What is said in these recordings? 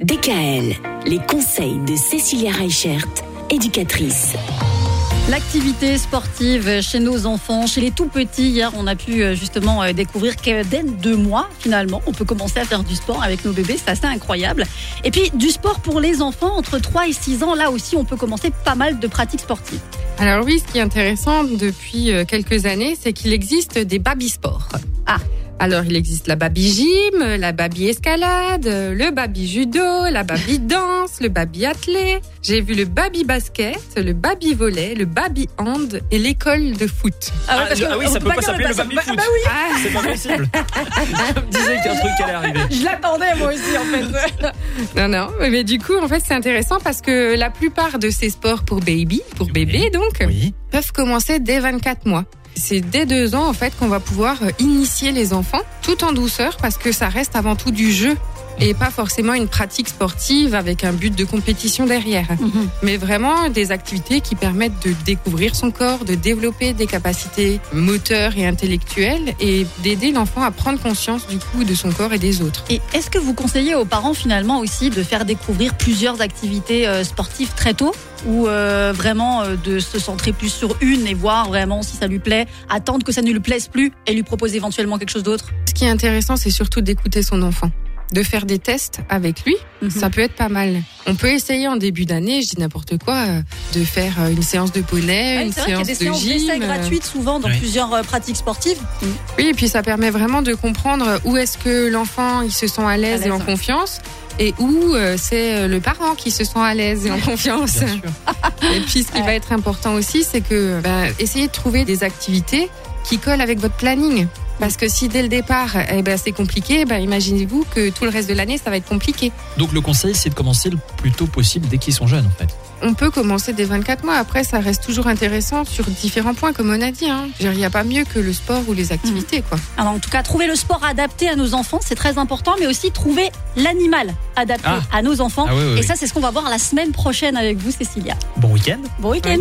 DKL, les conseils de Cécilia Reichert, éducatrice. L'activité sportive chez nos enfants, chez les tout petits. Hier, on a pu euh, justement euh, découvrir que dès deux mois, finalement, on peut commencer à faire du sport avec nos bébés. C'est assez incroyable. Et puis, du sport pour les enfants entre 3 et 6 ans. Là aussi, on peut commencer pas mal de pratiques sportives. Alors oui, ce qui est intéressant depuis euh, quelques années, c'est qu'il existe des baby sports. Ah. Alors, il existe la baby gym, la baby escalade, le baby judo, la baby danse, le baby athlé. J'ai vu le baby basket, le baby volley, le baby hand et l'école de foot. Ah, parce que ah oui, ça peut pas s'appeler le bah, baby bah, foot. bah oui. C'est pas possible. Je me disais qu'un truc allait arriver. Je l'attendais moi aussi en fait. Non, non, mais du coup, en fait, c'est intéressant parce que la plupart de ces sports pour baby, pour bébé donc, Oui. peuvent commencer dès 24 mois. C'est dès deux ans en fait qu'on va pouvoir euh, initier les enfants tout en douceur parce que ça reste avant tout du jeu et pas forcément une pratique sportive avec un but de compétition derrière. Mais vraiment des activités qui permettent de découvrir son corps, de développer des capacités moteurs et intellectuelles et d'aider l'enfant à prendre conscience du coup de son corps et des autres. Et est-ce que vous conseillez aux parents finalement aussi de faire découvrir plusieurs activités euh, sportives très tôt ou euh, vraiment euh, de se centrer plus sur une et voir vraiment si ça lui plaît, attendre que ça ne lui plaise plus et lui proposer éventuellement quelque chose d'autre? Ce qui est intéressant, c'est surtout d'écouter son enfant, de faire des tests avec lui. Mhm. Ça peut être pas mal. On peut essayer en début d'année, je dis n'importe quoi, euh, de faire euh, une séance de poney, Ouais, une c'est vrai qu'il y a séance des de séances d'essai gym. euh, gratuites souvent dans Oui. plusieurs pratiques sportives. Oui, et puis ça permet vraiment de comprendre où est-ce que l'enfant il se sent à l'aise et en confiance. Et où euh, c'est le parent qui se sent à l'aise et en confiance. Bien sûr. Et puis ce qui Ouais. va être important aussi, c'est que ben, essayez de trouver des activités qui collent avec votre planning. Parce que si dès le départ, eh ben, c'est compliqué, ben, imaginez-vous que tout le reste de l'année, ça va être compliqué. Donc le conseil, c'est de commencer le plus tôt possible dès qu'ils sont jeunes, en fait. On peut commencer dès 24 mois. Après, ça reste toujours intéressant sur différents points, comme on a dit. hein. Il n'y a pas mieux que le sport ou les activités. Quoi. Alors, en tout cas, trouver le sport adapté à nos enfants, c'est très important, mais aussi trouver l'animal adapté Ah. à nos enfants. Ah oui, oui, Et oui. ça, c'est ce qu'on va voir la semaine prochaine avec vous, Cécilia. Bon week-end. Bon week-end.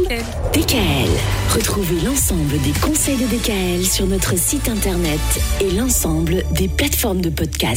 DKL, retrouvez l'ensemble des conseils de DKL sur notre site et l'ensemble des plateformes de podcast.